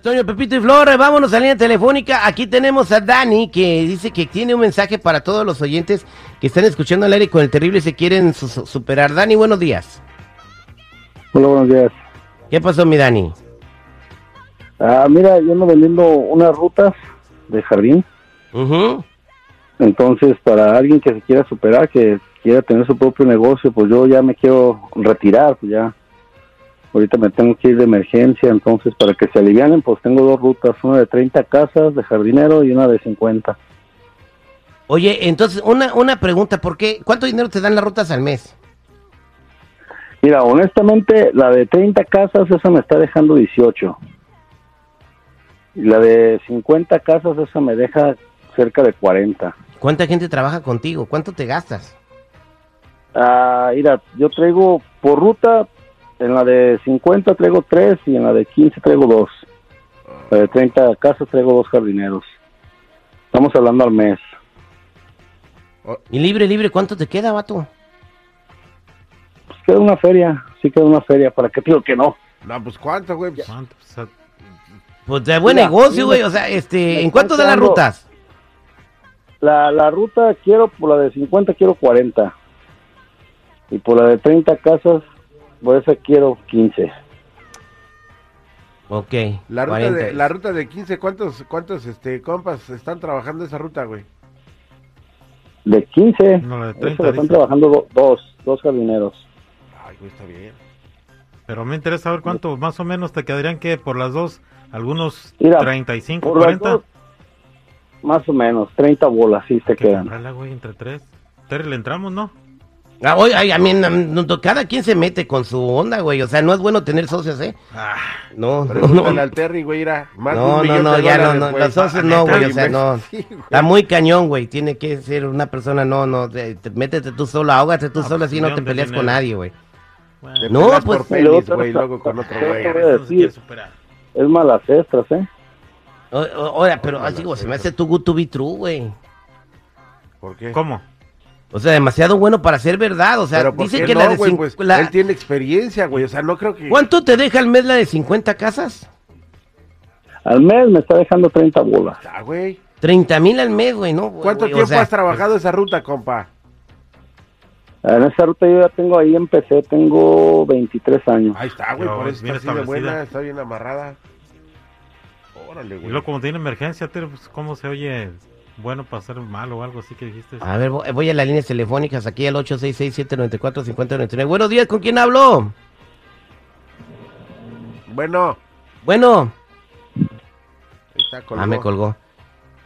Toño, Pepito y Flor. Vámonos a línea telefónica. Aquí tenemos a Dani que dice que tiene un mensaje para todos los oyentes que están escuchando al aire con el terrible y se quieren su- su- superar. Dani, buenos días. Hola, buenos días. ¿Qué pasó, mi Dani? Ah, mira, yo ando vendiendo unas rutas de jardín. Ujú. Entonces, para alguien que se quiera superar, que quiera tener su propio negocio, pues yo ya me quiero retirar, pues ya. Ahorita me tengo que ir de emergencia, entonces para que se alivianen, pues tengo dos rutas, una de 30 casas de jardinero y una de 50. Oye, entonces, una, una pregunta, ¿por qué? ¿Cuánto dinero te dan las rutas al mes? Mira, honestamente, la de 30 casas, esa me está dejando 18. Y la de 50 casas, esa me deja cerca de 40. ¿Cuánta gente trabaja contigo? ¿Cuánto te gastas? Ah, mira, yo traigo por ruta, en la de 50 traigo 3 y en la de 15 traigo 2. La de 30 casas traigo dos jardineros. Estamos hablando al mes. Y libre, libre, ¿cuánto te queda, vato? Pues queda una feria, sí queda una feria, ¿para qué te digo que no? No, pues cuánto, güey. Pues, ¿Cuánto? Pues, a- Pues de buen Mira, negocio, güey. O sea, este, ¿en cuánto dan las rutas? La, la ruta quiero, por la de 50 quiero 40. Y por la de 30 casas, por esa quiero 15. Ok. la ruta 40. de la ruta de 15, ¿cuántos cuántos este compas están trabajando esa ruta, güey? De 15, No, la de esa 30 la están trabajando do- dos, dos jardineros. Ay, güey, está bien. Pero me interesa saber cuánto más o menos te quedarían que por las dos, algunos Mira, 35, Por las 40. dos, más o menos, 30 bolas sí te Que quedan. comprarla, güey, entre tres. Terry, le entramos, ¿no? Ah, oye, ay, a mí, cada quien se mete con su onda, güey. O sea, no es bueno tener socios, ¿eh? Ah, No, no, no. al Terry, güey, era más No, no, no, ya no, no, los socios Ah, no, güey, o sea, no. Sí. Está muy cañón, güey. Tiene que ser una persona, no, no, te- te- métete tú solo, ahógate tú No, solo, pues, así no te peleas con nadie, güey. bueno, No, pues, güey, luego con otro güey. Es malas extras, ¿eh? O- o- Ahora, pero así, güey, se me hace tu good to be true, güey. ¿Por qué? ¿Cómo? O sea, demasiado bueno para ser verdad. O sea, Pero ¿por dice que no, la de güey? cincu- Pues, la- él tiene experiencia, güey, o sea, no creo que... ¿Cuánto te deja al mes la de 50 casas? Al mes me está dejando 30 bolas. Ah, güey. 30 mil al mes, güey, ¿no? ¿Cuánto güey? O tiempo sea, has trabajado esa ruta, compa? En esa ruta yo ya tengo ahí, empecé, tengo 23 años. Ahí está, güey, por eso está así de establecida. buena, está bien amarrada. Órale, Y güey. luego como tiene emergencia, pues, ¿cómo se oye bueno para ser malo o algo así que dijiste? A ver, voy voy a las líneas telefónicas aquí al 866-794-5099. Buenos días, ¿con quién hablo? Bueno, Bueno, ahí está, colgó. ah, me colgó.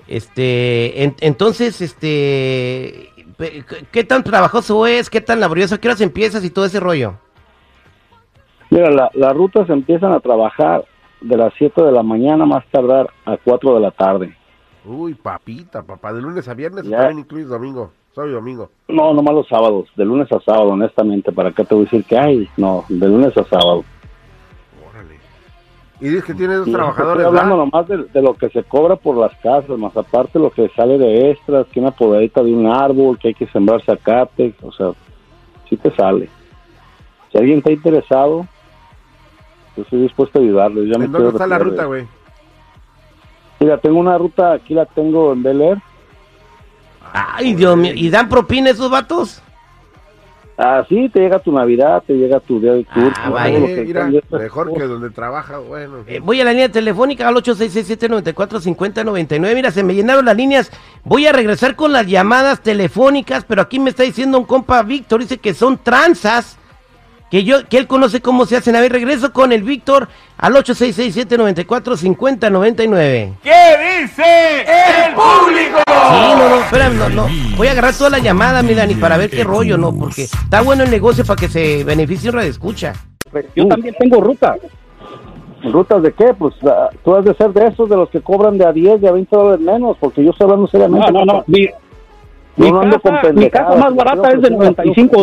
Este, en- entonces, este, pe- ¿qué tan trabajoso es? ¿Qué tan laborioso? ¿Qué horas empiezas y todo ese rollo? Mira, la- las rutas empiezan a trabajar de las 7 de la mañana más tardar a 4 de la tarde. Uy, papita, papá, de lunes a viernes Ya. también incluyes domingo. Soy domingo. No, nomás los sábados, de lunes a sábado, honestamente. ¿Para qué te voy a decir que hay? No, de lunes a sábado. Órale. Y dices que tienes dos Y trabajadores, Estoy hablando ¿verdad? nomás de, de lo que se cobra por las casas, más aparte lo que sale de extras, que una podadita de un árbol, que hay que sembrar zacate, o sea, sí te sale. Si alguien está interesado, yo estoy dispuesto a ayudarle. Ya ¿En dónde está la ruta, güey? Mira, tengo una ruta, aquí la tengo en Bel Air. Ay, Dios mío, ¿y dan propina esos vatos? Ah, sí, te llega tu Navidad, te llega tu día de curso. Ah, vaya. que mira, mejor que donde trabaja, bueno. Eh, voy a la línea telefónica al 866-794-5099. Mira, se me llenaron las líneas. Voy a regresar con las llamadas telefónicas, pero aquí me está diciendo un compa Víctor, dice que son tranzas, que yo, que él conoce cómo se hacen. A ver, regreso con el Víctor al 866-794-5099. ¿Qué dice el público? Sí, no, no, espérame, no, no. Voy a agarrar toda la llamada, mi Dani, para ver qué rollo, ¿no? Porque está bueno el negocio para que se beneficie un escucha. Yo también tengo rutas. ¿Rutas de qué? Pues ah, tú has de ser de esos, de los que cobran de a 10 y a 20 dólares menos, porque yo estoy hablando seriamente. No, no, no. Mi, Yo mi no ando con casa, mi casa más barata es de que 95 sí,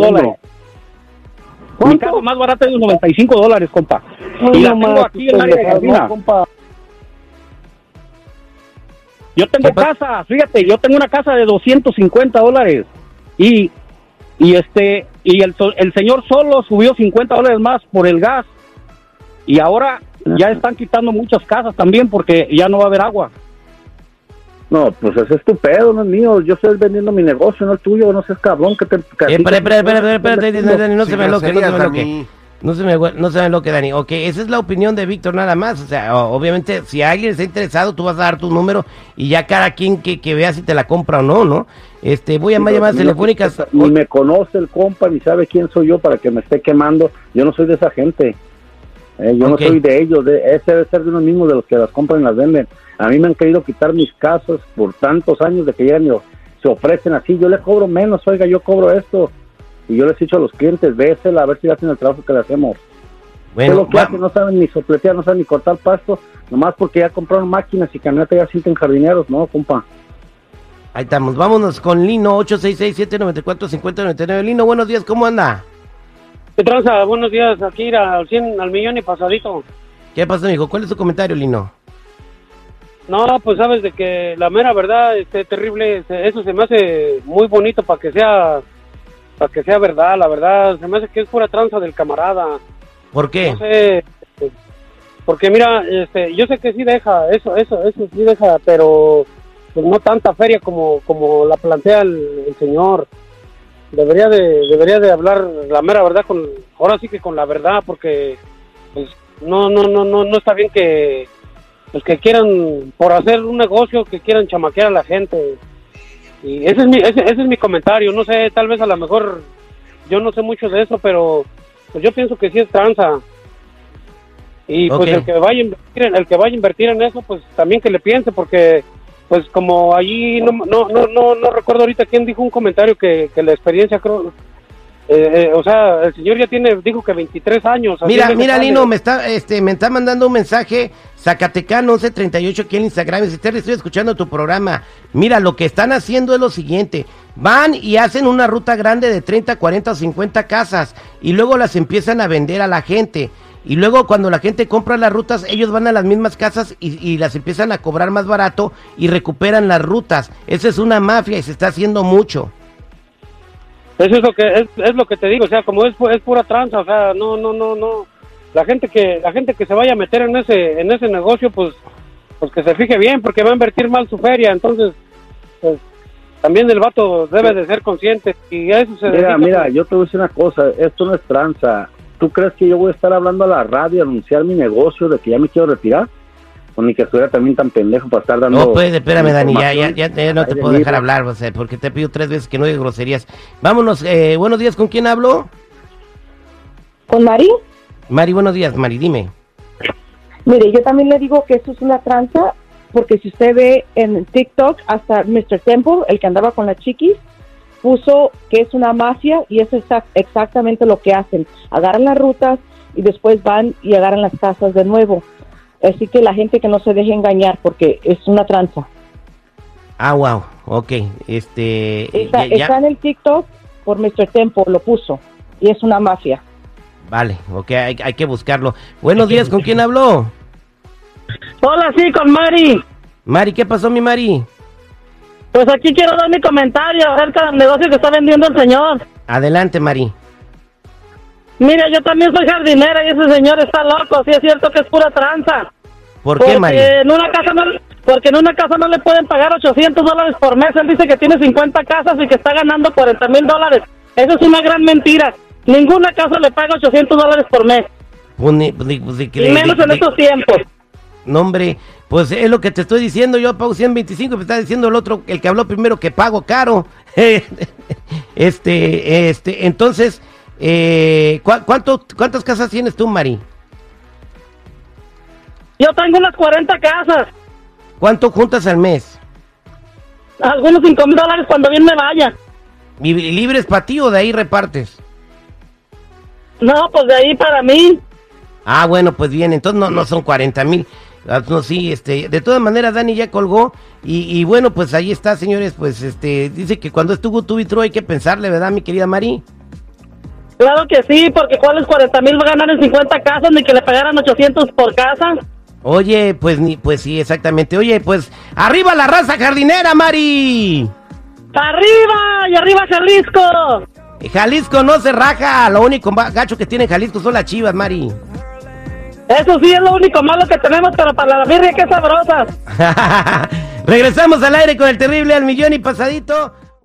dólares. Mi más barata es de 95 dólares, compa. y la tengo aquí en el área de Gardina. compa. Yo tengo ¿Qué pa- casa, fíjate, yo tengo una casa de 250 dólares. Y, y este, y el, el señor solo subió 50 dólares más por el gas. Y ahora ya están quitando muchas casas también porque ya no va a haber agua. No, pues ese es tu pedo, no es mío. Yo estoy vendiendo mi negocio, no es tuyo, no seas cabrón. Que te, espera, espera, espera, espera, espera, Dani, no Si se me lo que, no se me lo que. Dani. No se me, no se me lo que, Dani. Ok, esa es la opinión de Víctor nada más. O sea, obviamente, si alguien está interesado, tú vas a dar tu número y ya cada quien que, que vea si te la compra o no, ¿no? Este, voy a más llamadas Ni- telefónicas. Ni me conoce el compa, ni sabe quién soy yo para que me esté quemando. Yo no soy de esa gente. Eh, yo no soy de ellos. De, ese debe ser de unos mismos de los que las compran y las venden. A mí me han querido quitar mis casas por tantos años de que llegan y se ofrecen así. Yo le cobro menos, oiga, yo cobro esto. Y yo les he dicho a los clientes, vésela a ver si hacen el trabajo que le hacemos. ¿Qué es Bueno, lo que va- hacen? No saben ni sopletear, no saben ni cortar pasto. Nomás porque ya compraron máquinas y camionetas ya sienten jardineros, ¿no, compa? ahí estamos. Vámonos con Lino, 866-794-5099. Lino, buenos días, ¿cómo anda? ¿Qué tranza? Buenos días, aquí al 100, al millón y pasadito. ¿Qué pasa, mijo? ¿Cuál es tu comentario, Lino? No, pues sabes de que la mera verdad, este terrible, eso se me hace muy bonito para que sea, para que sea verdad, la verdad, se me hace que es pura tranza del camarada. ¿Por qué? No sé, porque mira, este, yo sé que sí deja, eso, eso, eso sí deja, pero pues no tanta feria como, como la plantea el, el señor. Debería de, debería de hablar la mera verdad con, ahora sí que con la verdad, porque pues no, no, no, no, no está bien que los que quieran por hacer un negocio que quieran chamaquear a la gente. Y ese es mi ese, ese es mi comentario. No sé tal vez a lo mejor yo no sé mucho de eso pero pues yo pienso que sí es tranza. Y pues el que vaya a invertir en, el que vaya a invertir en eso pues también que le piense porque pues como allí no no no no, no recuerdo ahorita quién dijo un comentario que, que la experiencia creo eh, eh, o sea el señor ya tiene dijo que 23 años Mira, mira. Lino, me está, este, me está mandando un mensaje, Zacatecano 1138 aquí en Instagram. Dice, Terry, estoy escuchando tu programa. Mira, lo que están haciendo es lo siguiente. Van y hacen una ruta grande de 30, 40 o 50 casas y luego las empiezan a vender a la gente. Y luego cuando la gente compra las rutas, ellos van a las mismas casas y, y las empiezan a cobrar más barato y recuperan las rutas. Esa es una mafia y se está haciendo mucho. Eso es lo que es, es lo que te digo, o sea, como es, es pura tranza, o sea, no no no no la gente que la gente que se vaya a meter en ese en ese negocio, pues pues que se fije bien porque va a invertir mal su feria, entonces pues también el vato debe de ser consciente y a eso se Mira, dedica, mira, pues. yo te voy a decir una cosa, esto no es tranza. ¿Tú crees que yo voy a estar hablando a la radio, anunciar mi negocio de que ya me quiero retirar? O ni que estuviera también tan pendejo para estar dando... No, pues, espérame, Dani, ya, ya, información ya, ya no te puedo dejar hablar, o sea, porque te pido tres veces que no digas groserías. Vámonos, eh, buenos días, ¿con quién hablo? ¿Con Mari? Mari, buenos días, Mari, dime. Mire, yo también le digo que eso es una tranza, porque si usted ve en TikTok, hasta Mr. Temple, el que andaba con las chiquis, puso que es una mafia y eso es exac- exactamente lo que hacen. Agarran las rutas y después van y agarran las casas de nuevo. Así que la gente que no se deje engañar, porque es una tranza. Ah, wow, ok, este... Está, ya- ya- está en el TikTok por Mr. Temple, lo puso, y es una mafia. Vale, ok, hay, hay que buscarlo. Buenos días, ¿con quién habló? Hola, sí, con Mari. Mari, ¿qué pasó, mi Mari? Pues aquí quiero dar mi comentario acerca del negocio que está vendiendo el señor. Adelante, Mari. Mira, yo también soy jardinera y ese señor está loco. Sí es cierto que es pura tranza. ¿Por porque qué, Mari? En una casa no, porque en una casa no le pueden pagar 800 dólares por mes. Él dice que tiene 50 casas y que está ganando 40 mil dólares. Eso es una gran mentira. Ninguna casa le paga 800 dólares por mes. Y menos en estos tiempos. No, hombre, pues es lo que te estoy diciendo. Yo pago 125, me está diciendo el otro, el que habló primero, que pago caro. este, este, entonces, eh, ¿cu- cuánto, ¿cuántas casas tienes tú, Mari? Yo tengo unas 40 casas. ¿Cuánto juntas al mes? Algunos 5 mil dólares cuando bien me vaya. ¿Y libres para ti o de ahí repartes? No, pues de ahí para mí. Ah, bueno, pues bien, entonces no, no son 40 mil. Ah, No, sí, este, de todas maneras Dani ya colgó y, y bueno, pues ahí está, señores, pues este, dice que cuando es tu vitro hay que pensarle, ¿verdad, mi querida Mari? Claro que sí, porque ¿cuáles 40 mil va a ganar en 50 casas ni que le pagaran 800 por casa? Oye, pues ni, pues sí, exactamente. Oye, pues arriba la raza jardinera, Mari. ¡Arriba! ¡Y arriba Jalisco! Jalisco no se raja, lo único gacho que tiene Jalisco son las chivas, Mari. Eso sí es lo único malo que tenemos, pero para la birria que sabrosa. Regresamos al aire con el terrible al millón y pasadito.